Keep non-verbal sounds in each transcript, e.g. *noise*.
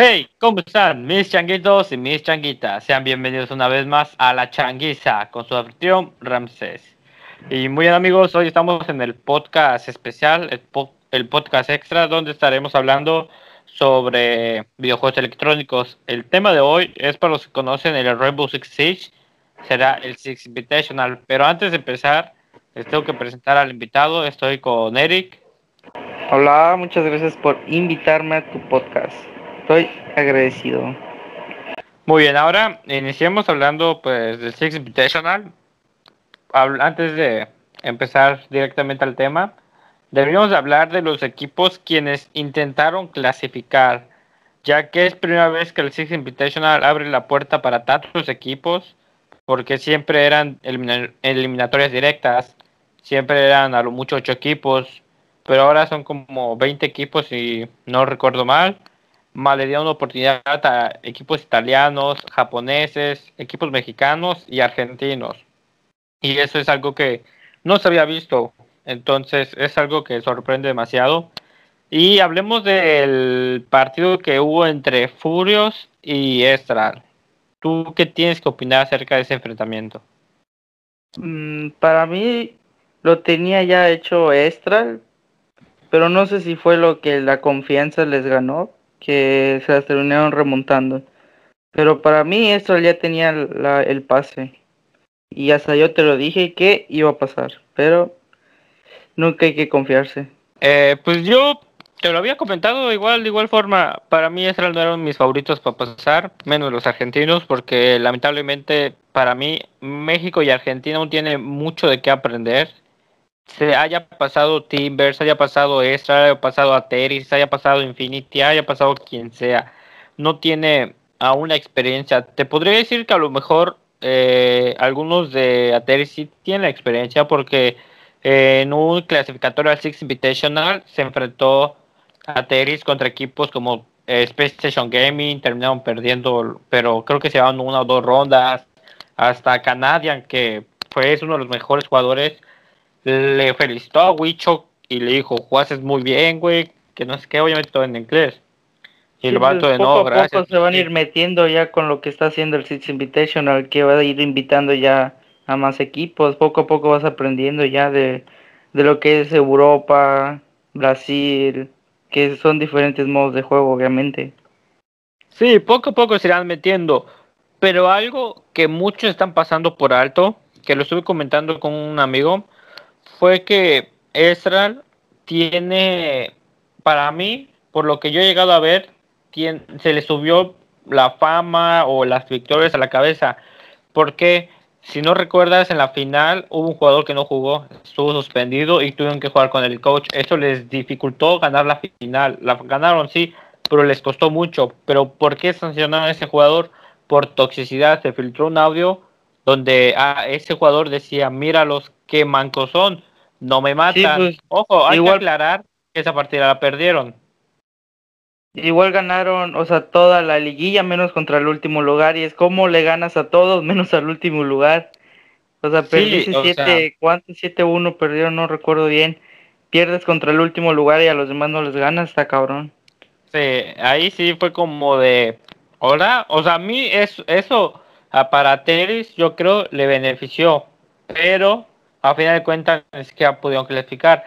Hey, ¿cómo están mis changuitos y mis changuitas? Sean bienvenidos una vez más a La Changuiza con su anfitrión Ramsés. Y muy bien amigos, hoy estamos en el podcast especial, el, podcast extra, donde estaremos hablando sobre videojuegos electrónicos. El tema de hoy es para los que conocen el Rainbow Six Siege, será el Six Invitational. Pero antes de empezar, les tengo que presentar al invitado. Estoy con Eric. Hola, muchas gracias por invitarme a tu podcast. Estoy agradecido. Muy bien, ahora iniciemos hablando pues del Six Invitational. Antes de empezar directamente al tema, deberíamos hablar de los equipos quienes intentaron clasificar, ya que es primera vez que el Six Invitational abre la puerta para tantos equipos, porque siempre eran eliminatorias directas siempre eran a lo mucho ocho equipos, pero ahora son como 20 equipos y no recuerdo mal. Más le dieron una oportunidad a equipos italianos, japoneses, equipos mexicanos y argentinos. Y eso es algo que no se había visto. Entonces es algo que sorprende demasiado. Y hablemos del partido que hubo entre Furios y Estral. ¿Tú qué tienes que opinar acerca de ese enfrentamiento? Mm, para mí lo tenía ya hecho extra, pero no sé si fue lo que la confianza les ganó, que se las terminaron remontando. Pero para mí esto ya tenía el pase. Y hasta yo te lo dije que iba a pasar. Pero nunca hay que confiarse. Eh, pues yo te lo había comentado igual, de igual forma. Para mí estos no eran mis favoritos para pasar, menos los argentinos, porque lamentablemente para mí México y Argentina aún tienen mucho de qué aprender se haya pasado Timbers, haya pasado Extra, haya pasado Ateris, haya pasado Infinity, haya pasado quien sea, no tiene aún la experiencia. Te podría decir que a lo mejor eh, algunos de Ateris sí tienen la experiencia porque eh, en un clasificatorio al Six Invitational se enfrentó Ateris contra equipos como eh, Space Station Gaming, terminaron perdiendo, pero creo que se llevaron una o dos rondas. Hasta Canadian, que fue uno de los mejores jugadores le felicitó a Wicho y le dijo, jugases muy bien, güey, que no sé qué, obviamente todo en inglés. Y el vato de nuevo, gracias. Poco se van a ir metiendo ya con lo que está haciendo el Six Invitational, que va a ir invitando ya a más equipos. Poco a poco vas aprendiendo ya de, de lo que es Europa, Brasil, que son diferentes modos de juego, obviamente. Sí, poco a poco se irán metiendo. Pero algo que muchos están pasando por alto, que lo estuve comentando con un amigo, fue que Ezra tiene, para mí, por lo que yo he llegado a ver, se le subió la fama o las victorias a la cabeza. Porque, si no recuerdas, en la final hubo un jugador que no jugó, estuvo suspendido y tuvieron que jugar con el coach. Eso les dificultó ganar la final. La ganaron, sí, pero les costó mucho. Pero, ¿por qué sancionaron a ese jugador? Por toxicidad. Se filtró un audio donde a ah, ese jugador decía, míralos, qué mancos son no me matan. Pues, Ojo, hay que aclarar que esa partida la perdieron. Igual ganaron, o sea, toda la liguilla menos contra el último lugar y es como le ganas a todos *laughs* menos al último lugar. O sea, perdiste 7, ¿cuántos? 7-1 perdieron, no recuerdo bien. Pierdes contra el último lugar y a los demás no les ganas, está cabrón. Sí, ahí sí fue como de, hola, o sea, a mí eso, eso a para Teris yo creo le benefició, pero a final de cuentas es que ha podido clasificar.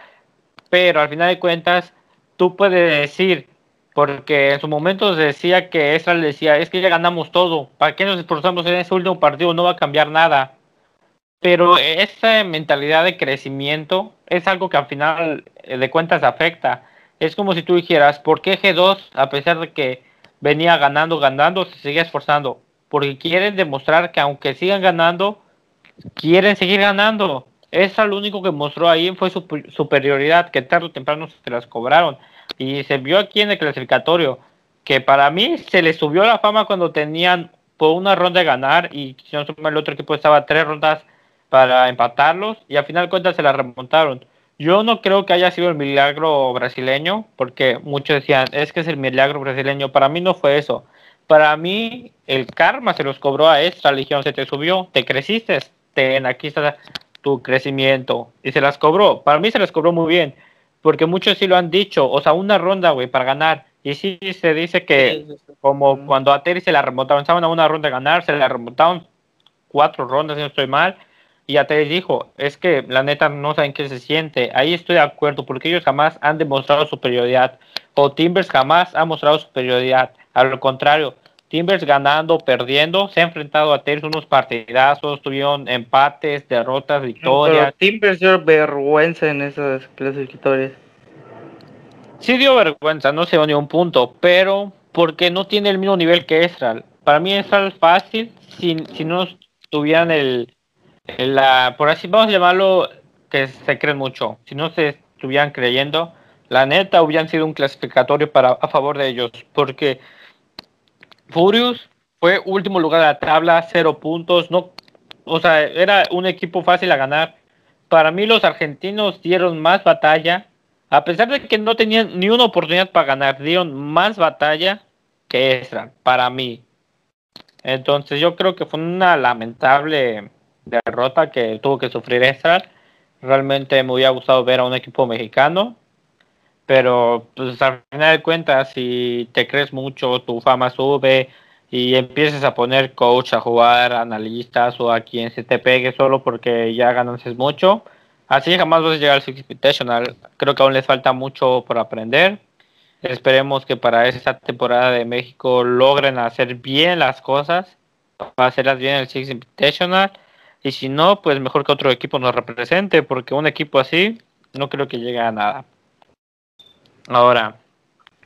Pero al final de cuentas, tú puedes decir, porque en su momento decía que Ezra le decía, es que ya ganamos todo, ¿para qué nos esforzamos en ese último partido? No va a cambiar nada. Pero esa mentalidad de crecimiento es algo que al final de cuentas afecta. Es como si tú dijeras, ¿por qué G2, a pesar de que venía ganando, ganando, se sigue esforzando? Porque quieren demostrar que aunque sigan ganando, quieren seguir ganando. Esa lo único que mostró ahí fue su superioridad, que tarde o temprano se las cobraron. Y se vio aquí en el clasificatorio, que para mí se le subió la fama cuando tenían por una ronda de ganar y si no el otro equipo estaba tres rondas para empatarlos y al final cuentas se la remontaron. Yo no creo que haya sido el milagro brasileño, porque muchos decían, es que es el milagro brasileño. Para mí no fue eso. Para mí el karma se los cobró a esta legión, se te subió, te creciste, te, aquí está tu crecimiento. Y se las cobró. Para mí se las cobró muy bien. Porque muchos sí lo han dicho. O sea, una ronda, güey, para ganar. Y sí se dice que como cuando a Terry se la remontaban, estaban a una ronda de ganar, se la remontaban cuatro rondas, si no estoy mal. Y a Terry dijo, es que la neta no saben qué se siente. Ahí estoy de acuerdo, porque ellos jamás han demostrado superioridad. O Timbers jamás ha mostrado superioridad. A lo contrario, Timbers ganando, perdiendo, se ha enfrentado a Terry unos partidazos, tuvieron empates, derrotas, victorias. Timbers dio vergüenza en esas clasificatorias. Sí dio vergüenza, no se dio ni un punto, pero porque no tiene el mismo nivel que Estral. Para mí Estral es fácil si, si no tuvieran el, la, por así vamos a llamarlo, que se creen mucho. Si no se estuvieran creyendo, la neta hubieran sido un clasificatorio para a favor de ellos, porque Furious fue último lugar de la tabla, cero puntos, no, o sea, era un equipo fácil a ganar. Para mí los argentinos dieron más batalla a pesar de que no tenían ni una oportunidad para ganar, dieron más batalla que Ezra, para mí. Entonces yo creo que fue una lamentable derrota que tuvo que sufrir Ezra. Realmente me hubiera gustado ver a un equipo mexicano. Pero pues al final de cuentas, si te crees mucho, tu fama sube y empiezas a poner coach a jugar, analistas o a quien se te pegue solo porque ya ganaste mucho, Así jamás vas a llegar al Six Invitational. Creo que aún les falta mucho por aprender. Esperemos que para esta temporada de México logren hacer bien las cosas, hacerlas bien el Six Invitational. Y si no, pues mejor que otro equipo nos represente, porque un equipo así no creo que llegue a nada. Ahora,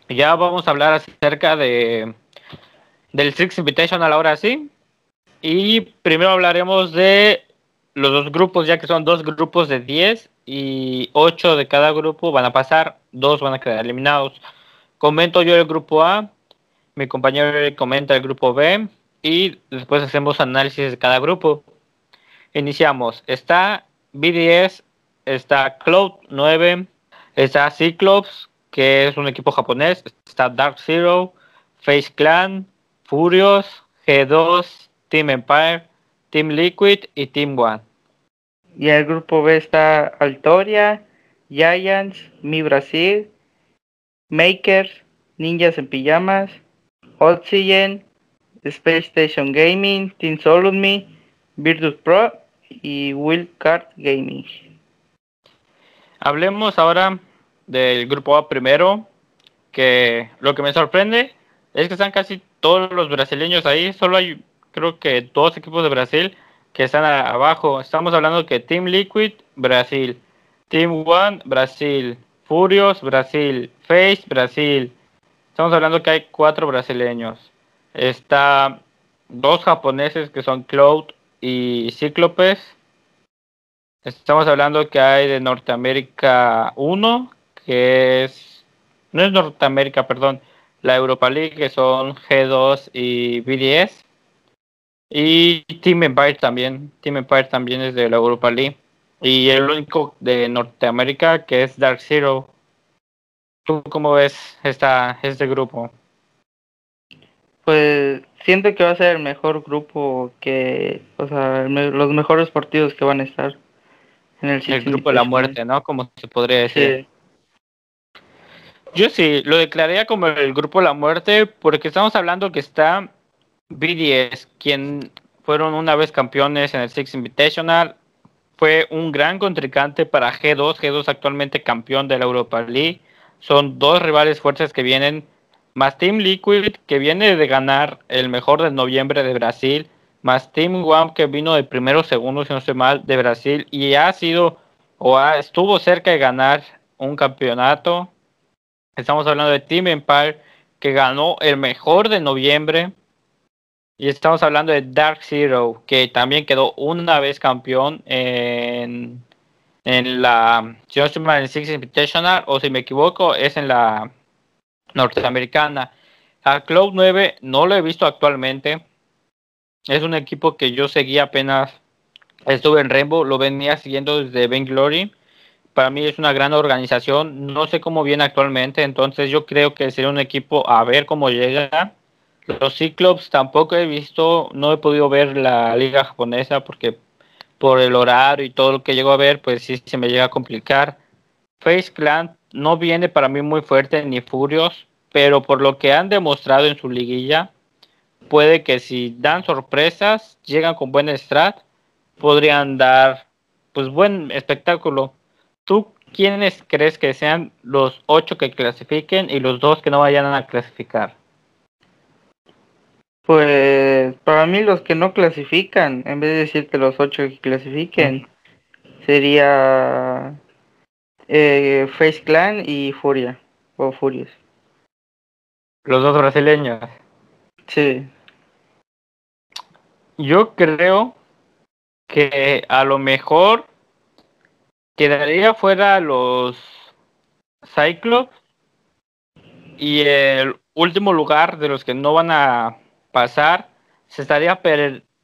ya vamos a hablar acerca de del Six Invitational ahora sí. Y primero hablaremos de los dos grupos, ya que son dos grupos de 10 y 8 de cada grupo van a pasar, dos van a quedar eliminados. Comento yo el grupo A, mi compañero comenta el grupo B y después hacemos análisis de cada grupo. Iniciamos. Está BDS, está Cloud 9, está Cyclops, que es un equipo japonés, está Dark Zero, Face Clan, Furious, G2, Team Empire, Team Liquid y Team One. Y el grupo B está Altoria, Giants, Mi Brasil, Makers, Ninjas en Pijamas, Oxygen, Space Station Gaming, Team Me, Virtus Pro y Wildcard Gaming. Hablemos ahora del grupo A primero, que lo que me sorprende es que están casi todos los brasileños ahí, solo hay creo que dos equipos de Brasil que están abajo. Estamos hablando que Team Liquid, Brasil. Team One, Brasil. Furious, Brasil. Face, Brasil. Estamos hablando que hay cuatro brasileños. Está dos japoneses que son Cloud y Cíclopes. Estamos hablando que hay de Norteamérica uno, que es... No es Norteamérica, perdón. La Europa League, que son G2 y BDS. Y Team Empire también. Team Empire también es de la Europa League. Y el único de Norteamérica que es Dark Zero. ¿Tú cómo ves esta, este grupo? Pues siento que va a ser el mejor grupo que, o sea, los mejores partidos que van a estar en el, el grupo de la muerte, ¿no? Como se podría decir. Yo sí, lo declararía como el grupo la muerte porque estamos hablando que está BDS, quien fueron una vez campeones en el Six Invitational, fue un gran contrincante para G2, G2 actualmente campeón de la Europa League. Son dos rivales fuertes que vienen, más Team Liquid, que viene de ganar el mejor de noviembre de Brasil, más Team One, que vino de primero segundo, si no estoy mal, de Brasil, y ha sido o estuvo cerca de ganar un campeonato. Estamos hablando de Team Empire, que ganó el mejor de noviembre y estamos hablando de Dark Zero, que también quedó una vez campeón en, en la, si no Six Invitational, o si me equivoco, es en la norteamericana. A Cloud 9 no lo he visto actualmente. Es un equipo que yo seguía apenas estuve en Rainbow, lo venía siguiendo desde Ben Glory. Para mí es una gran organización. No sé cómo viene actualmente, entonces yo creo que sería un equipo a ver cómo llega los Cyclops tampoco he visto, no he podido ver la liga japonesa porque por el horario y todo lo que llego a ver, pues sí se me llega a complicar. Face Clan no viene para mí muy fuerte, ni Furios. pero por lo que han demostrado en su liguilla, puede que si dan sorpresas, llegan con buen strat, podrían dar pues buen espectáculo. ¿Tú quiénes crees que sean los ocho que clasifiquen y los dos que no vayan a clasificar? Pues para mí los que no clasifican, en vez de decir que los ocho que clasifiquen, sería eh, Face Clan y Furia, o Furious. Los dos brasileños. Sí. Yo creo que a lo mejor quedaría fuera los Cyclops y el último lugar de los que no van a pasar se estaría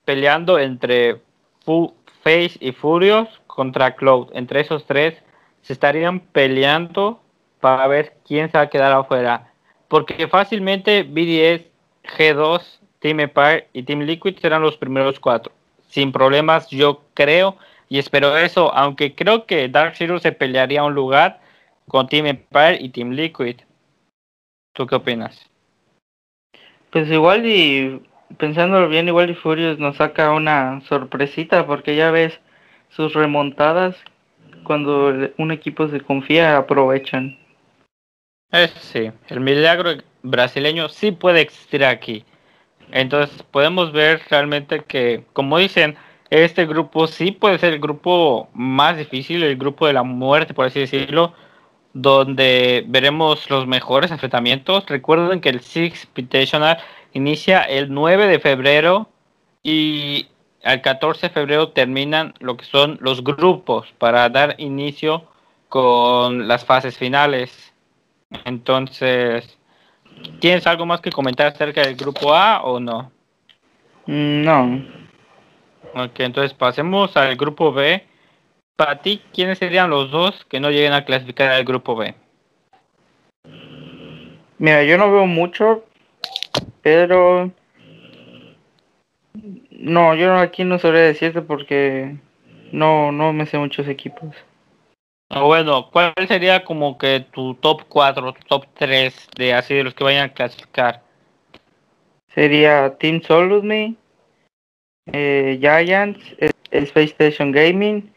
peleando entre Face y Furious contra Cloud. Entre esos tres se estarían peleando para ver quién se va a quedar afuera. Porque fácilmente BDS, G2, Team Empire y Team Liquid serán los primeros cuatro. Sin problemas, yo creo y espero eso. Aunque creo que Dark Zero se pelearía un lugar con Team Empire y Team Liquid. ¿Tú qué opinas? Pues igual y pensándolo bien, igual y Furious nos saca una sorpresita porque ya ves sus remontadas cuando un equipo se confía aprovechan. Eh, sí, el milagro brasileño sí puede existir aquí. Entonces podemos ver realmente que, como dicen, este grupo sí puede ser el grupo más difícil, el grupo de la muerte, por así decirlo, donde veremos los mejores enfrentamientos. Recuerden que el Six Invitational inicia el 9 de febrero y al 14 de febrero terminan lo que son los grupos para dar inicio con las fases finales. Entonces, ¿tienes algo más que comentar acerca del grupo A o no? Mm, no. Ok, entonces pasemos al grupo B para ti, ¿quiénes serían los dos que no lleguen a clasificar al grupo B? Mira, yo no veo mucho, pero no, yo aquí no sabría decirte porque no, no me sé muchos equipos. Ah, bueno, ¿cuál sería como que tu top 4, tu top 3 de así de los que vayan a clasificar? Sería Team Solus Me, eh, Giants, Space Station Gaming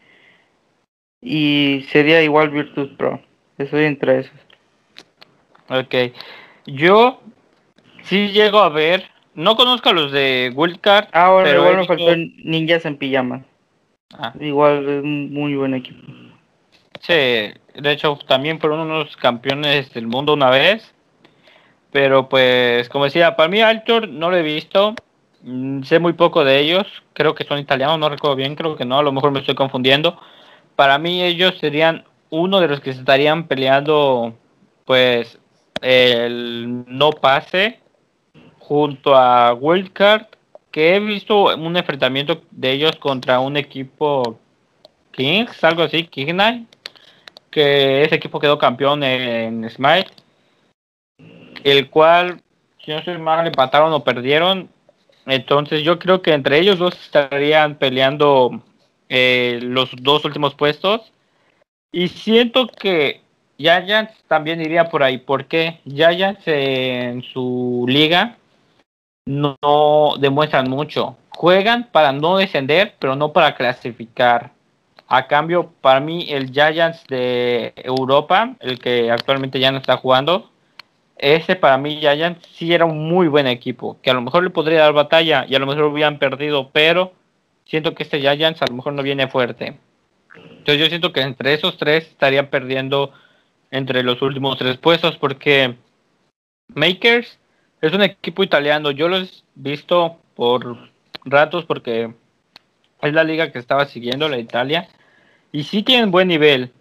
y sería igual Virtus Pro. Estoy entre esos. Ok. Yo sí llego a ver. No conozco a los de Wildcard. Ah, bueno, pero igual me faltó Ninjas en Pijama. Ah. Igual es un muy buen equipo. Sí, de hecho también fueron unos campeones del mundo una vez. Pero pues, como decía, para mí Altor no lo he visto. Mm, sé muy poco de ellos. Creo que son italianos, no recuerdo bien, creo que no. A lo mejor me estoy confundiendo para mí ellos serían uno de los que estarían peleando, pues, el no pase junto a Wildcard, que he visto un enfrentamiento de ellos contra un equipo Kings, algo así, King que ese equipo quedó campeón en Smite, el cual, si no soy mal, empataron o perdieron. Entonces yo creo que entre ellos dos estarían peleando eh, los dos últimos puestos. Y siento que Giants también iría por ahí, porque Giants en su liga no, demuestran mucho. Juegan para no descender, pero no para clasificar. A cambio, para mí el Giants de Europa, el que actualmente ya no está jugando, ese para mí Giants sí era un muy buen equipo, que a lo mejor le podría dar batalla y a lo mejor hubieran perdido, pero siento que este Giants a lo mejor no viene fuerte. Entonces yo siento que entre esos tres estarían perdiendo entre los últimos tres puestos porque Makers es un equipo italiano. Yo lo he visto por ratos porque es la liga que estaba siguiendo, la Italia. Y sí tienen buen nivel.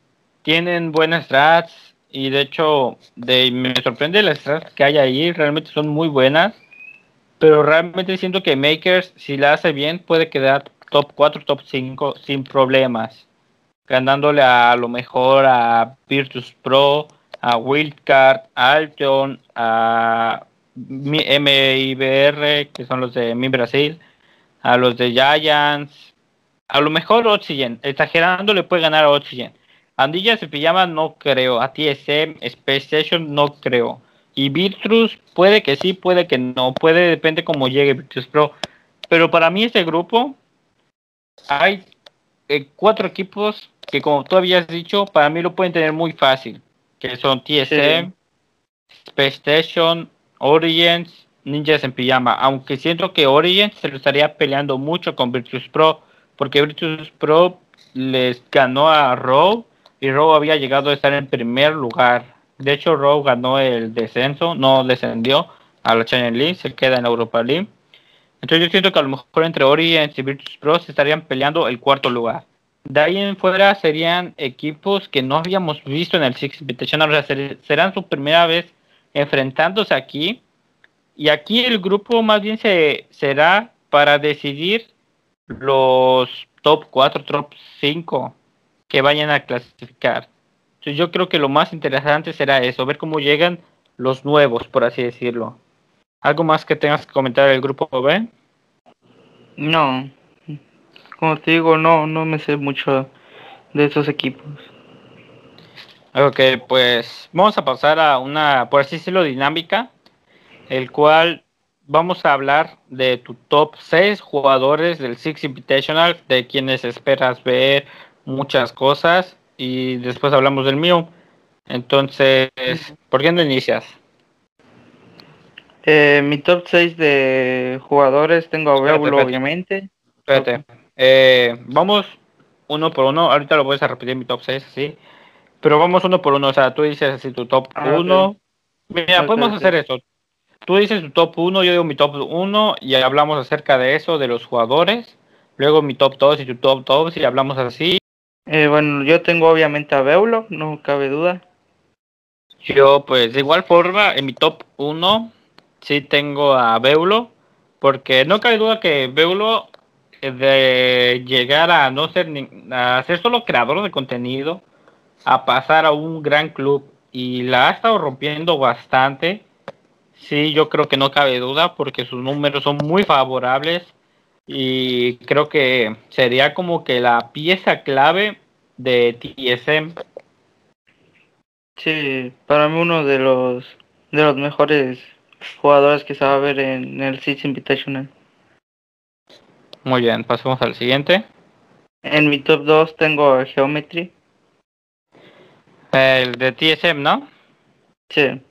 Tienen buenas strats. Y de hecho, me sorprende las strats que hay ahí. Realmente son muy buenas. Pero realmente siento que Makers, si la hace bien, puede quedar top 4, top 5 sin problemas. Ganándole a, lo mejor a Virtus Pro, a Wildcard, a Alton, a MIBR, que son los de Mi Brasil, a los de Giants, a lo mejor Oxygen, exagerando le puede ganar a Oxygen. Andillas y Pijama no creo, a TSM, Space Station no creo. Y Virtus puede que sí, puede que no, puede, depende cómo llegue Virtus Pro. Pero para mí este grupo hay eh, cuatro equipos que como tú habías dicho, para mí lo pueden tener muy fácil, que son TSM, Space Station, Origins, Ninjas en Pijama, aunque siento que Origins se lo estaría peleando mucho con Virtus Pro, porque Virtus Pro les ganó a Raw y Raw había llegado a estar en primer lugar. De hecho, Raw ganó el descenso, no descendió a la Channel League, se queda en Europa League. Entonces yo siento que a lo mejor entre Origins y Virtus Pro se estarían peleando el cuarto lugar. De ahí en fuera serían equipos que no habíamos visto en el Six Invitational, o sea, serán su primera vez enfrentándose aquí. Y aquí el grupo más bien se, será para decidir los top 4, top 5 que vayan a clasificar. Entonces yo creo que lo más interesante será eso, ver cómo llegan los nuevos, por así decirlo. ¿Algo más que tengas que comentar del grupo B? No. Como te digo, no, no me sé mucho de esos equipos. Ok, pues vamos a pasar a una, por así decirlo, dinámica, el cual vamos a hablar de tu top 6 jugadores del Six Invitational, de quienes esperas ver muchas cosas, y después hablamos del mío. Entonces, ¿por qué no inicias? Eh, mi top 6 de jugadores tengo a obviamente. Espérate. Eh, vamos uno por uno. Ahorita lo voy a repetir mi top 6, así. Pero vamos uno por uno. O sea, tú dices así tu top 1. Ah, Mira, podemos hacer eso. Tú dices tu top 1, yo digo mi top 1 y hablamos acerca de eso, de los jugadores. Luego mi top 2 y tu top 2 y hablamos así. Eh, bueno, yo tengo obviamente a Beulo, no cabe duda. Yo, pues, de igual forma, en mi top 1 sí tengo a Beulo, porque no cabe duda que Beulo eh, de llegar a no ser a ser solo creador de contenido, a pasar a un gran club y la ha estado rompiendo bastante. Sí, yo creo que no cabe duda porque sus números son muy favorables y creo que sería como que la pieza clave de TSM. Sí, para mí uno de los de los mejores jugadores que se va a ver en el City Invitational. Muy bien, pasemos al siguiente. En mi top 2 tengo Geometry. El de TSM, ¿no? Sí.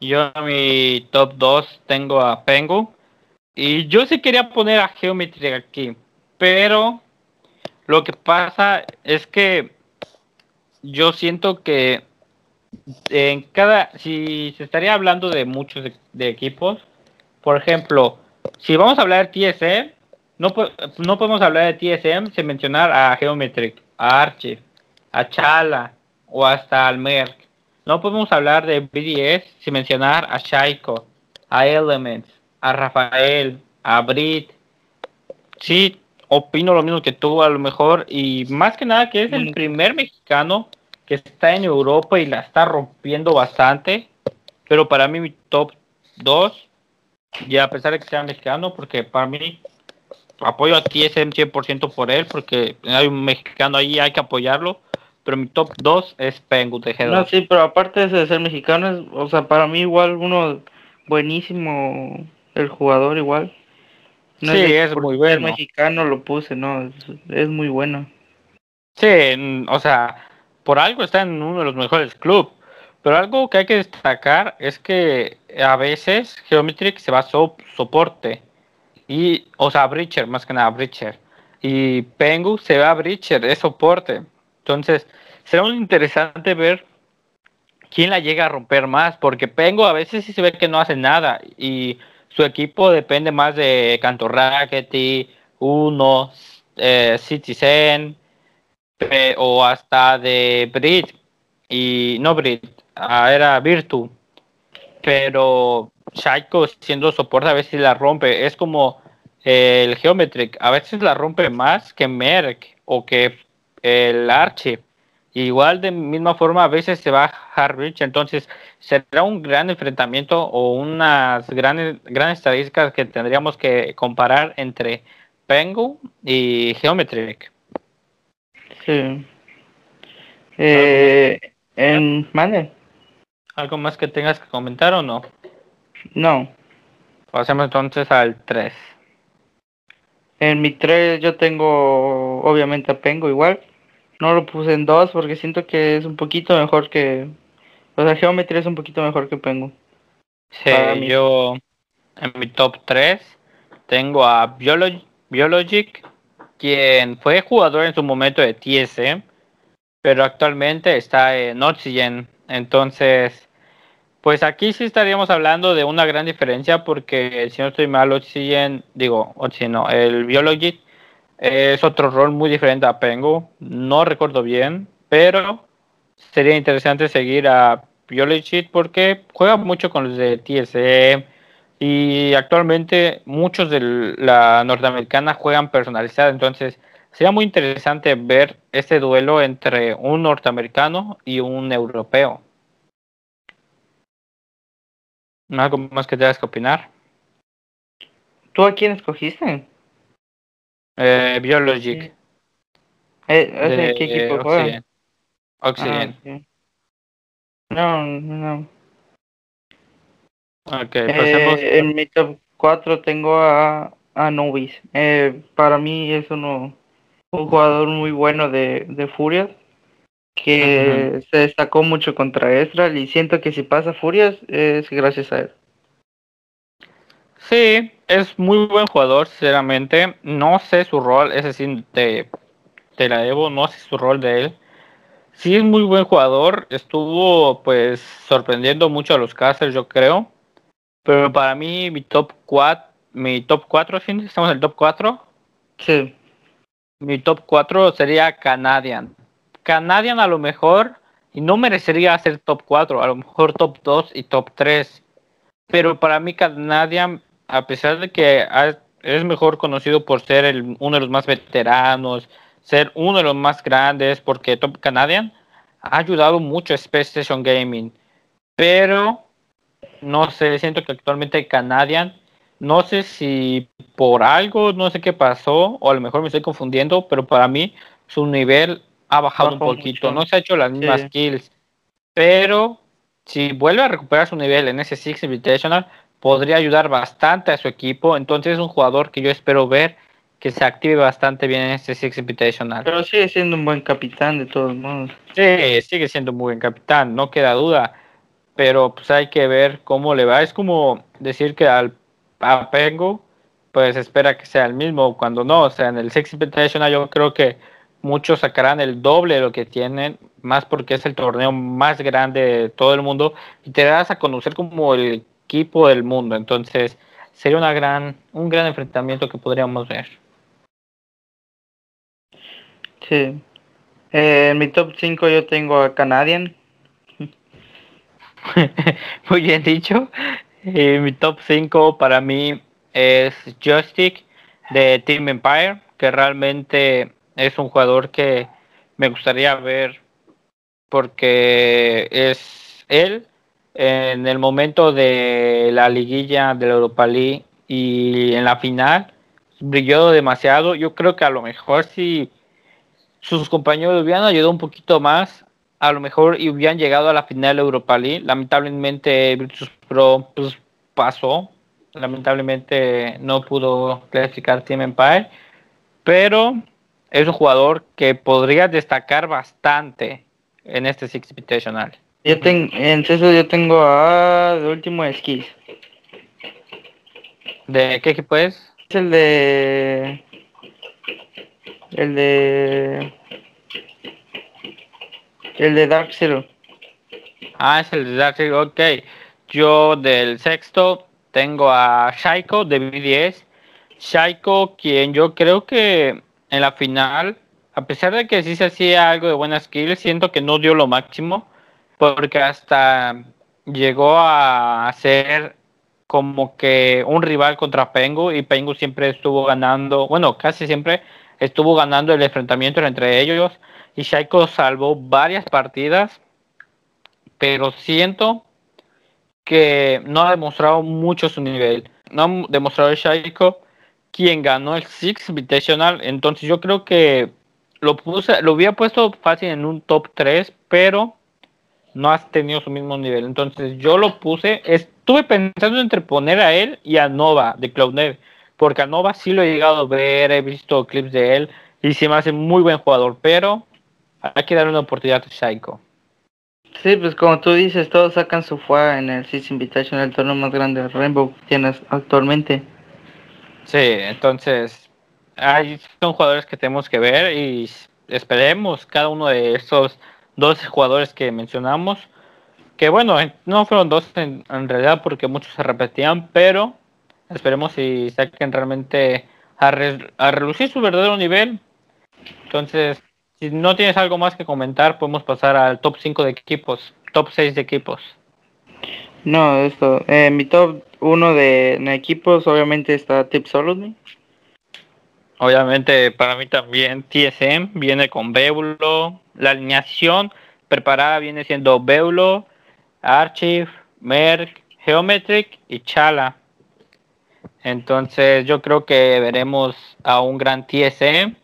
Yo en mi top 2 tengo a Pengu. Y yo sí quería poner a Geometry aquí. Pero lo que pasa es que yo siento que en cada, si se estaría hablando de muchos de, equipos, por ejemplo, si vamos a hablar de TSM, no, no podemos hablar de TSM sin mencionar a Geometric, a Archie, a Chala o hasta al Merck. No podemos hablar de BDS sin mencionar a Shaiko, a Elements, a Rafael, a Brit. Sí, opino lo mismo que tú a lo mejor y más que nada que es el primer mexicano que está en Europa y la está rompiendo bastante. Pero para mí mi top 2, y a pesar de que sea mexicano, porque para mí apoyo a TSM 100% por él, porque hay un mexicano ahí, hay que apoyarlo. Pero mi top 2 es Pengu de No, sí, pero aparte de ser mexicano, o sea, para mí igual uno buenísimo el jugador igual. Sí, es, muy bueno. mexicano lo puse, no, es muy bueno. Sí, o sea, por algo está en uno de los mejores clubes. Pero algo que hay que destacar es que a veces Geometric se va a soporte. Y, o sea, Breacher, más que nada Breacher. Y Pengu se va a Breacher, es soporte. Entonces, será muy interesante ver quién la llega a romper más. Porque Pengu a veces sí se ve que no hace nada. Y su equipo depende más de Canto Rackety, Uno, eh, Citizen, o hasta de Brit. Y no Brit, ah, era Virtu, pero Shaiko siendo soporte a veces la rompe, es como el Geometric, a veces la rompe más que Merck o que el Archie. Igual de misma forma a veces se va Harvich, entonces será un gran enfrentamiento o unas grandes, grandes estadísticas que tendríamos que comparar entre Pengu y Geometric. Sí. Eh, en, mande. ¿Algo más que tengas que comentar o no? No. Pasemos entonces al 3. En mi 3 yo tengo, obviamente, a Pengo igual. No lo puse en 2 porque siento que es un poquito mejor que... O sea, Geometry es un poquito mejor que Pengo. Sí, yo en mi top 3 tengo a Biologic, quien fue jugador en su momento de TSM, pero actualmente está en Oxygen. Entonces, pues aquí sí estaríamos hablando de una gran diferencia porque si no estoy mal, Oxygen, digo, Oxygen no, el Biologic es otro rol muy diferente a Pengu. No recuerdo bien, pero sería interesante seguir a Biologic porque juega mucho con los de TSM y actualmente muchos de la norteamericana juegan personalizada, entonces sería muy interesante ver este duelo entre un norteamericano y un europeo. ¿Algo más que tengas que opinar? ¿Tú a quién escogiste? Eh, Biologic. Eh, ¿Qué equipo juega? Oxygen. Ah, no, no. Ok, eh, en mi top 4 tengo a, a Nubis. Eh, para mí es uno, un jugador muy bueno de, de Furias que se destacó mucho contra Estral y siento que si pasa Furias es gracias a él. Sí, es muy buen jugador, sinceramente. No sé su rol, es decir, te, te la debo, no sé su rol de él. Sí es muy buen jugador, estuvo pues sorprendiendo mucho a los casters, yo creo. Pero para mí, mi top 4, mi top 4, ¿sí? ¿Estamos en el top 4? Sí. Mi top 4 sería Canadian. Canadian a lo mejor, y no merecería ser top 4, a lo mejor top 2 y top 3. Pero para mí Canadian, a pesar de que es mejor conocido por ser el, uno de los más veteranos, ser uno de los más grandes, porque Top Canadian ha ayudado mucho a Space Station Gaming. Pero no sé, siento que actualmente Canadian, no sé si por algo, no sé qué pasó, o a lo mejor me estoy confundiendo, pero para mí su nivel ha bajado un poquito, no se ha hecho las mismas kills, pero si vuelve a recuperar su nivel en ese Six Invitational, podría ayudar bastante a su equipo, entonces es un jugador que yo espero ver que se active bastante bien en ese Six Invitational. Pero sigue siendo un buen capitán de todos modos. Sí, sigue siendo un buen capitán, no queda duda pero pues hay que ver cómo le va. Es como decir que al a Pengu, pues espera que sea el mismo, cuando no, o sea, en el Six Invitational yo creo que muchos sacarán el doble de lo que tienen, más porque es el torneo más grande de todo el mundo y te das a conocer como el equipo del mundo, entonces sería una gran, un gran enfrentamiento que podríamos ver. Sí. Eh, en mi top 5 yo tengo a Canadian, *laughs* Muy bien dicho. Eh, mi top 5 para mí es Joystick de Team Empire, que realmente es un jugador que me gustaría ver porque es él en el momento de la liguilla de la Europa League y en la final brilló demasiado. Yo creo que a lo mejor si sus compañeros hubieran ayudado un poquito más, a lo mejor y hubieran llegado a la final de Europa League. Lamentablemente Virtus Pro pues, pasó. Lamentablemente no pudo clasificar Team Empire. Pero es un jugador que podría destacar bastante en este Six Invitational. Yo tengo, en yo tengo a de último esquí. ¿De qué equipo es? Es el de el de el de Dark Zero. Ah, es el de Dark Zero, ok. Yo del sexto tengo a Shaiko de BDS. Shaiko, quien yo creo que en la final, a pesar de que sí se hacía algo de buenas skills, siento que no dio lo máximo, porque hasta llegó a ser como que un rival contra Pengu y Pengu siempre estuvo ganando, bueno, casi siempre estuvo ganando el enfrentamiento entre ellos y Shaiko salvó varias partidas, pero siento que no ha demostrado mucho su nivel. No ha demostrado Shaiko quien ganó el Six Invitational, entonces yo creo que lo puse, lo hubiera puesto fácil en un top 3, pero no has tenido su mismo nivel. Entonces yo lo puse, estuve pensando entre poner a él y a Nova de Cloud9, porque a Nova sí lo he llegado a ver, he visto clips de él y se me hace muy buen jugador, pero hay que dar una oportunidad a Shaiko. Sí, pues como tú dices, todos sacan su fuego en el Six Invitation, el torneo más grande de Rainbow que tienes actualmente. Sí, entonces hay, son jugadores que tenemos que ver y esperemos cada uno de esos dos jugadores que mencionamos, que bueno, no fueron dos en, realidad porque muchos se repetían, pero esperemos si saquen realmente a, a relucir su verdadero nivel. Entonces, si no tienes algo más que comentar, podemos pasar al top 5 de equipos, top 6 de equipos. No, esto, eh, mi top 1 de, equipos obviamente está Tip Solidly. Obviamente para mí también TSM viene con Beulo. La alineación preparada viene siendo Beulo, Archive, Merck, Geometric y Chala. Entonces yo creo que veremos a un gran TSM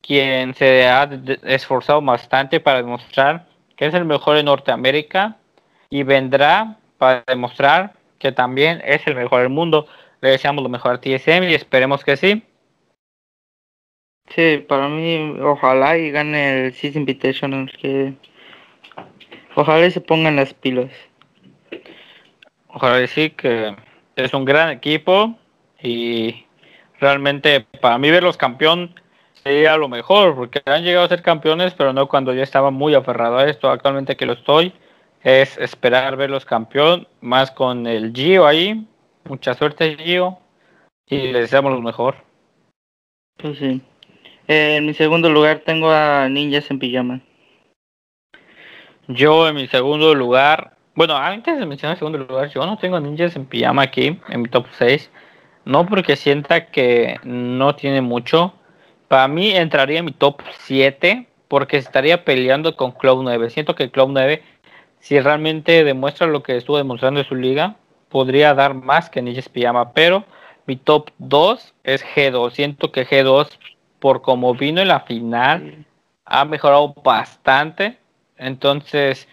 quien se ha esforzado bastante para demostrar que es el mejor en Norteamérica y vendrá para demostrar que también es el mejor del mundo. Le deseamos lo mejor a TSM y esperemos que sí. Sí, para mí, ojalá y gane el Season Invitation, que ojalá y se pongan las pilas. Ojalá decir que es un gran equipo y realmente para mí verlos campeón sería lo mejor, porque han llegado a ser campeones, pero no cuando yo estaba muy aferrado a esto. Actualmente que lo estoy, es esperar verlos campeón, más con el Gio ahí. Mucha suerte, Gio, y les deseamos lo mejor. Pues sí. En mi segundo lugar tengo a Ninjas en Pijama. Yo en mi segundo lugar, bueno, antes de mencionar el segundo lugar, yo no tengo Ninjas en Pijama aquí, en mi top 6. No porque sienta que no tiene mucho, para mí entraría en mi top 7 porque estaría peleando con Cloud 9. Siento que Cloud 9, si realmente demuestra lo que estuvo demostrando en su liga, podría dar más que Ninjas Pijama. Pero mi top 2 es G2. Siento que G2, por como vino en la final, ha mejorado bastante. Entonces,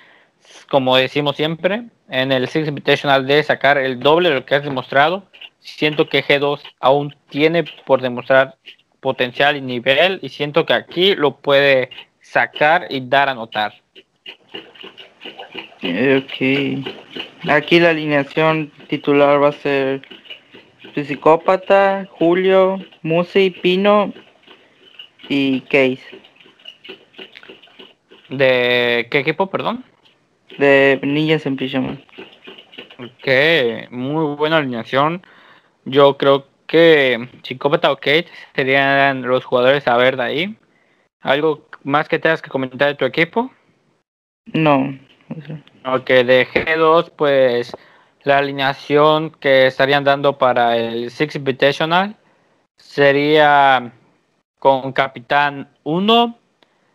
como decimos siempre, en el Six Invitational de sacar el doble de lo que has demostrado, siento que G2 aún tiene por demostrar potencial y nivel y siento que aquí lo puede sacar y dar a notar. Ok. Aquí la alineación titular va a ser Psicópata, Julio, Musi, Pino y Case. ¿De qué equipo, perdón? De Ninjas en Pijama. Ok, muy buena alineación. Yo creo que Psicópata o Kate serían los jugadores a ver de ahí. ¿Algo más que tengas que comentar de tu equipo? No. Ok, de G2, pues la alineación que estarían dando para el Six Invitational sería con Capitán 1,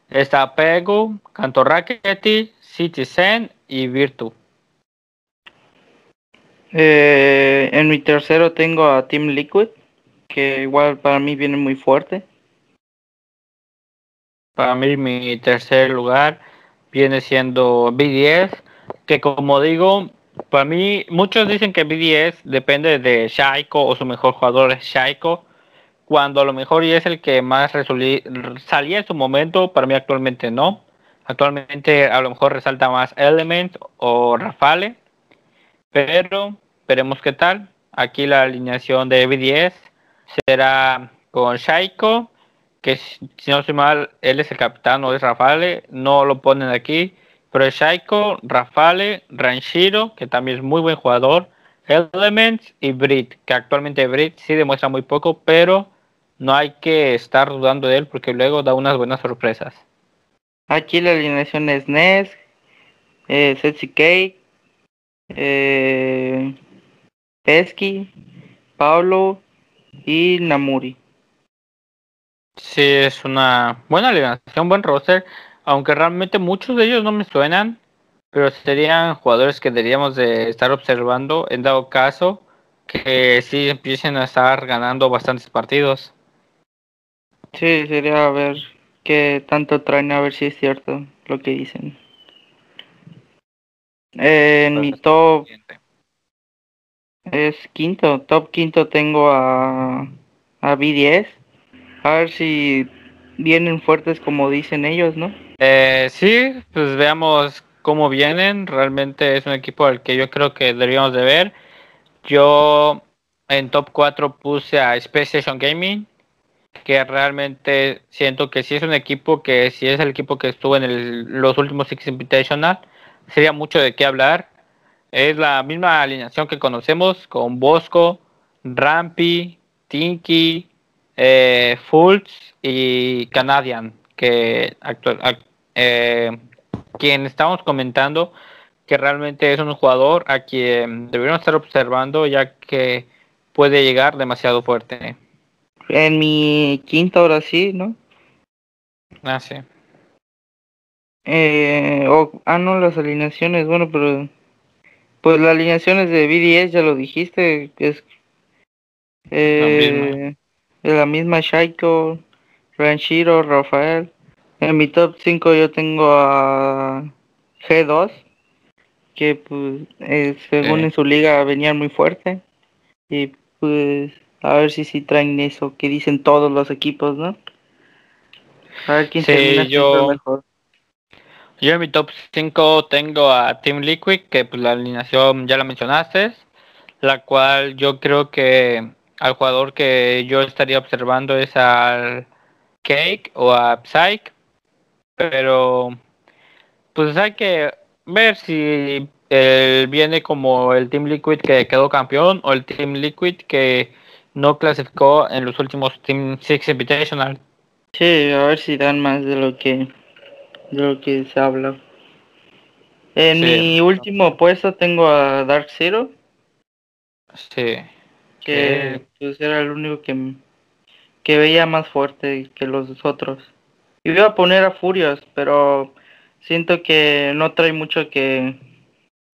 está Pego, Canto Rackety, Citizen y Virtu. Eh, en mi tercero tengo a Team Liquid, que igual para mí viene muy fuerte. Para mí mi tercer lugar viene siendo BDS, que como digo, para mí muchos dicen que BDS depende de Shaiko o su mejor jugador es Shaiko, cuando a lo mejor y es el que más salía en su momento, para mí actualmente no. Actualmente a lo mejor resalta más Element o Rafale pero veremos qué tal. Aquí la alineación de B10 será con Shaiko, que si no soy mal, él es el capitán o es Rafale, no lo ponen aquí, pero es Shaiko, Rafale, Ranshiro, que también es muy buen jugador, Elements y Brit, que actualmente Brit sí demuestra muy poco, pero no hay que estar dudando de él porque luego da unas buenas sorpresas. Aquí la alineación es Nes, eh, Cake, eh, Pesky, Pablo y Namuri. Sí, es una buena alineación, buen roster, aunque realmente muchos de ellos no me suenan, pero serían jugadores que deberíamos de estar observando en dado caso que sí empiecen a estar ganando bastantes partidos. Sí, sería a ver qué tanto traen, a ver si es cierto lo que dicen. en mi top es quinto, top quinto tengo a, a B10. A ver si vienen fuertes como dicen ellos, ¿no? Eh, sí, pues veamos cómo vienen. Realmente es un equipo al que yo creo que deberíamos de ver. Yo en top 4 puse a Space Station Gaming, que realmente siento que sí es un equipo que si es el equipo que estuvo en los últimos Six Invitational, sería mucho de qué hablar. Es la misma alineación que conocemos con Bosco, Rampy, Tinky, eh, Fultz y Canadian, que actual, eh, quien estamos comentando que realmente es un jugador a quien deberíamos estar observando ya que puede llegar demasiado fuerte. En mi quinta hora sí, ¿no? Ah, sí. Eh, ah, no, las alineaciones, bueno, pero... Pues las alineaciones de BDS, ya lo dijiste, es... Eh, de la misma Shaiko, Ranchiro, Rafael. En mi top 5 yo tengo a G2, que pues eh, según en su liga venían muy fuerte. Y pues a ver si sí traen eso que dicen todos los equipos, ¿no? A ver quién termina yo, mejor. Yo en mi top 5 tengo a Team Liquid, que pues la alineación ya la mencionaste, la cual yo creo que al jugador que yo estaría observando es al Cake o a Psyche, pero pues hay que ver si él viene como el Team Liquid que quedó campeón o el Team Liquid que no clasificó en los últimos Team Six Invitational. Sí, a ver si dan más de lo que de lo que se habla. En mi último puesto tengo a Dark Zero. Sí. Que pues era el único que, que veía más fuerte que los otros. Iba a poner a Furious, pero siento que no trae mucho que,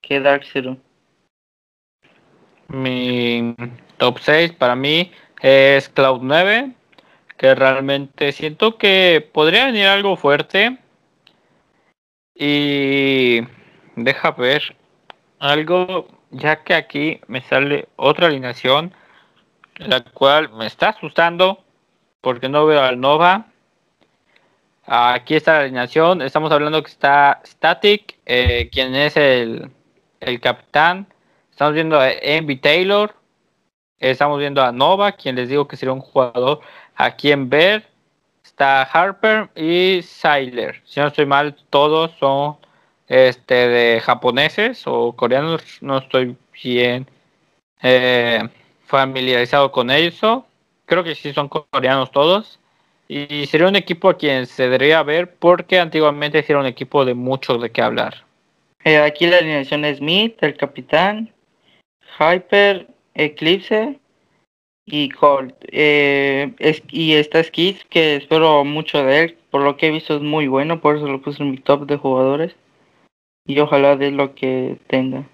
que Dark Zero. Mi top 6 para mí es Cloud 9, que realmente siento que podría venir algo fuerte. Y deja ver algo, ya que aquí me sale otra alineación, la cual me está asustando porque no veo al Nova. Aquí está la alineación. Estamos hablando que está Static, eh, quien es el, el, capitán. Estamos viendo a Envy Taylor. Estamos viendo a Nova, quien les digo que sería un jugador a quien ver está Harper y Siler. Si no estoy mal, todos son este de japoneses o coreanos. No estoy bien eh, familiarizado con eso. Creo que sí son coreanos todos. Y sería un equipo a quien se debería ver porque antiguamente era un equipo de mucho de qué hablar. Eh, aquí la alineación es Smith, el capitán, Hyper, Eclipse, y Colt. Eh, es, y está Skid, que espero mucho de él. Por lo que he visto es muy bueno, por eso lo puse en mi top de jugadores. Y ojalá de lo que tenga,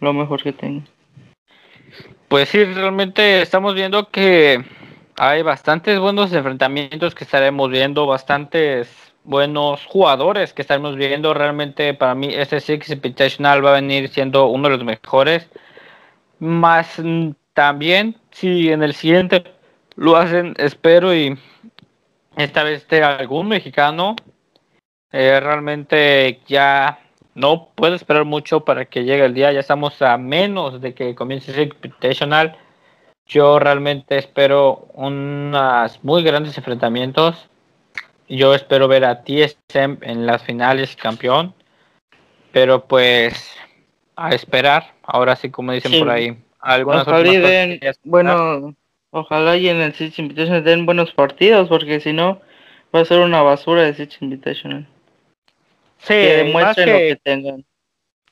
lo mejor que tenga. Pues sí, realmente estamos viendo que hay bastantes buenos enfrentamientos que estaremos viendo, bastantes buenos jugadores que estaremos viendo. Realmente para mí este Six Invitational va a venir siendo uno de los mejores. Más también, si en el siguiente lo hacen, espero y esta vez esté algún mexicano. Eh, realmente ya no puedo esperar mucho para que llegue el día. Ya estamos a menos de que comience el Invitational. Yo realmente espero unos muy grandes enfrentamientos. Yo espero ver a TSM en las finales campeón. Pero pues a esperar. Ahora sí, como dicen por ahí ojalá bueno, ojalá y en el Sitch Invitational den buenos partidos, porque si no, va a ser una basura de Sitch Invitational. Sí, que demuestren lo que tengan.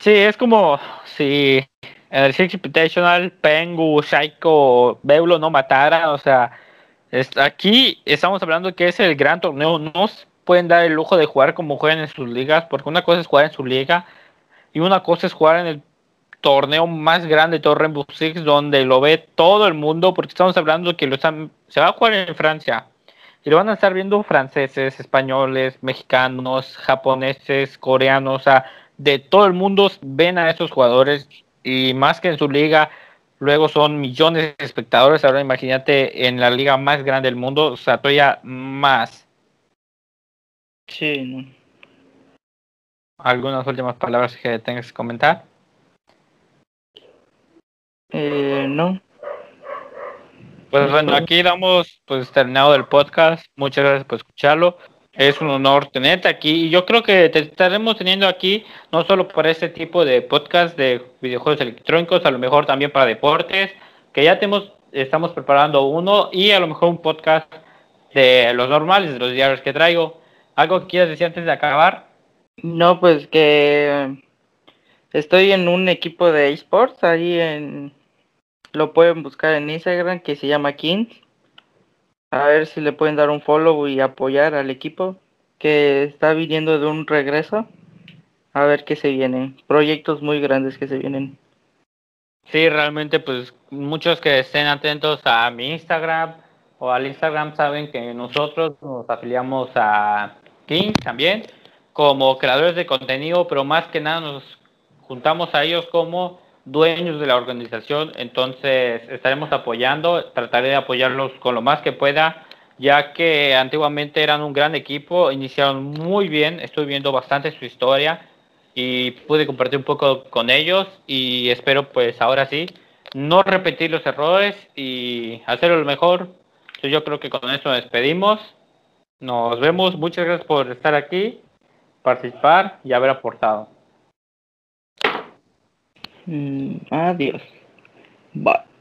Sí, es como si en el Six Invitational Pengu, Shaiko, Beulo no matara, o sea, aquí estamos hablando que es el gran torneo, no pueden dar el lujo de jugar como juegan en sus ligas, porque una cosa es jugar en su liga y una cosa es jugar en el torneo más grande de todo Rainbow Six donde lo ve todo el mundo porque estamos hablando que lo están, se va a jugar en Francia y lo van a estar viendo franceses, españoles, mexicanos, japoneses, coreanos, o sea, de todo el mundo ven a esos jugadores y más que en su liga, luego son millones de espectadores. Ahora imagínate en la liga más grande del mundo, o sea, todavía más. Sí. ¿Algunas últimas palabras que tengas que comentar? Eh, no. Pues bueno, aquí damos pues terminado el podcast. Muchas gracias por escucharlo. Es un honor tenerte aquí y yo creo que te estaremos teniendo aquí no solo para este tipo de podcast de videojuegos electrónicos, a lo mejor también para deportes, que ya tenemos, estamos preparando uno y a lo mejor un podcast de los normales, de los diarios que traigo. ¿Algo que quieras decir antes de acabar? No, pues que estoy en un equipo de esports ahí en lo pueden buscar en Instagram que se llama Kings a ver si le pueden dar un follow y apoyar al equipo que está viniendo de un regreso. A ver qué se viene. Proyectos muy grandes que se vienen. Sí, realmente, pues muchos que estén atentos a mi Instagram o al Instagram saben que nosotros nos afiliamos a King también como creadores de contenido, pero más que nada nos juntamos a ellos como dueños de la organización, entonces estaremos apoyando, trataré de apoyarlos con lo más que pueda, ya que antiguamente eran un gran equipo, iniciaron muy bien, estoy viendo bastante su historia y pude compartir un poco con ellos y espero pues ahora sí no repetir los errores y hacerlo lo mejor. yo creo que con esto nos despedimos. Nos vemos. Muchas gracias por estar aquí, participar y haber aportado. Mm, adiós. Bye.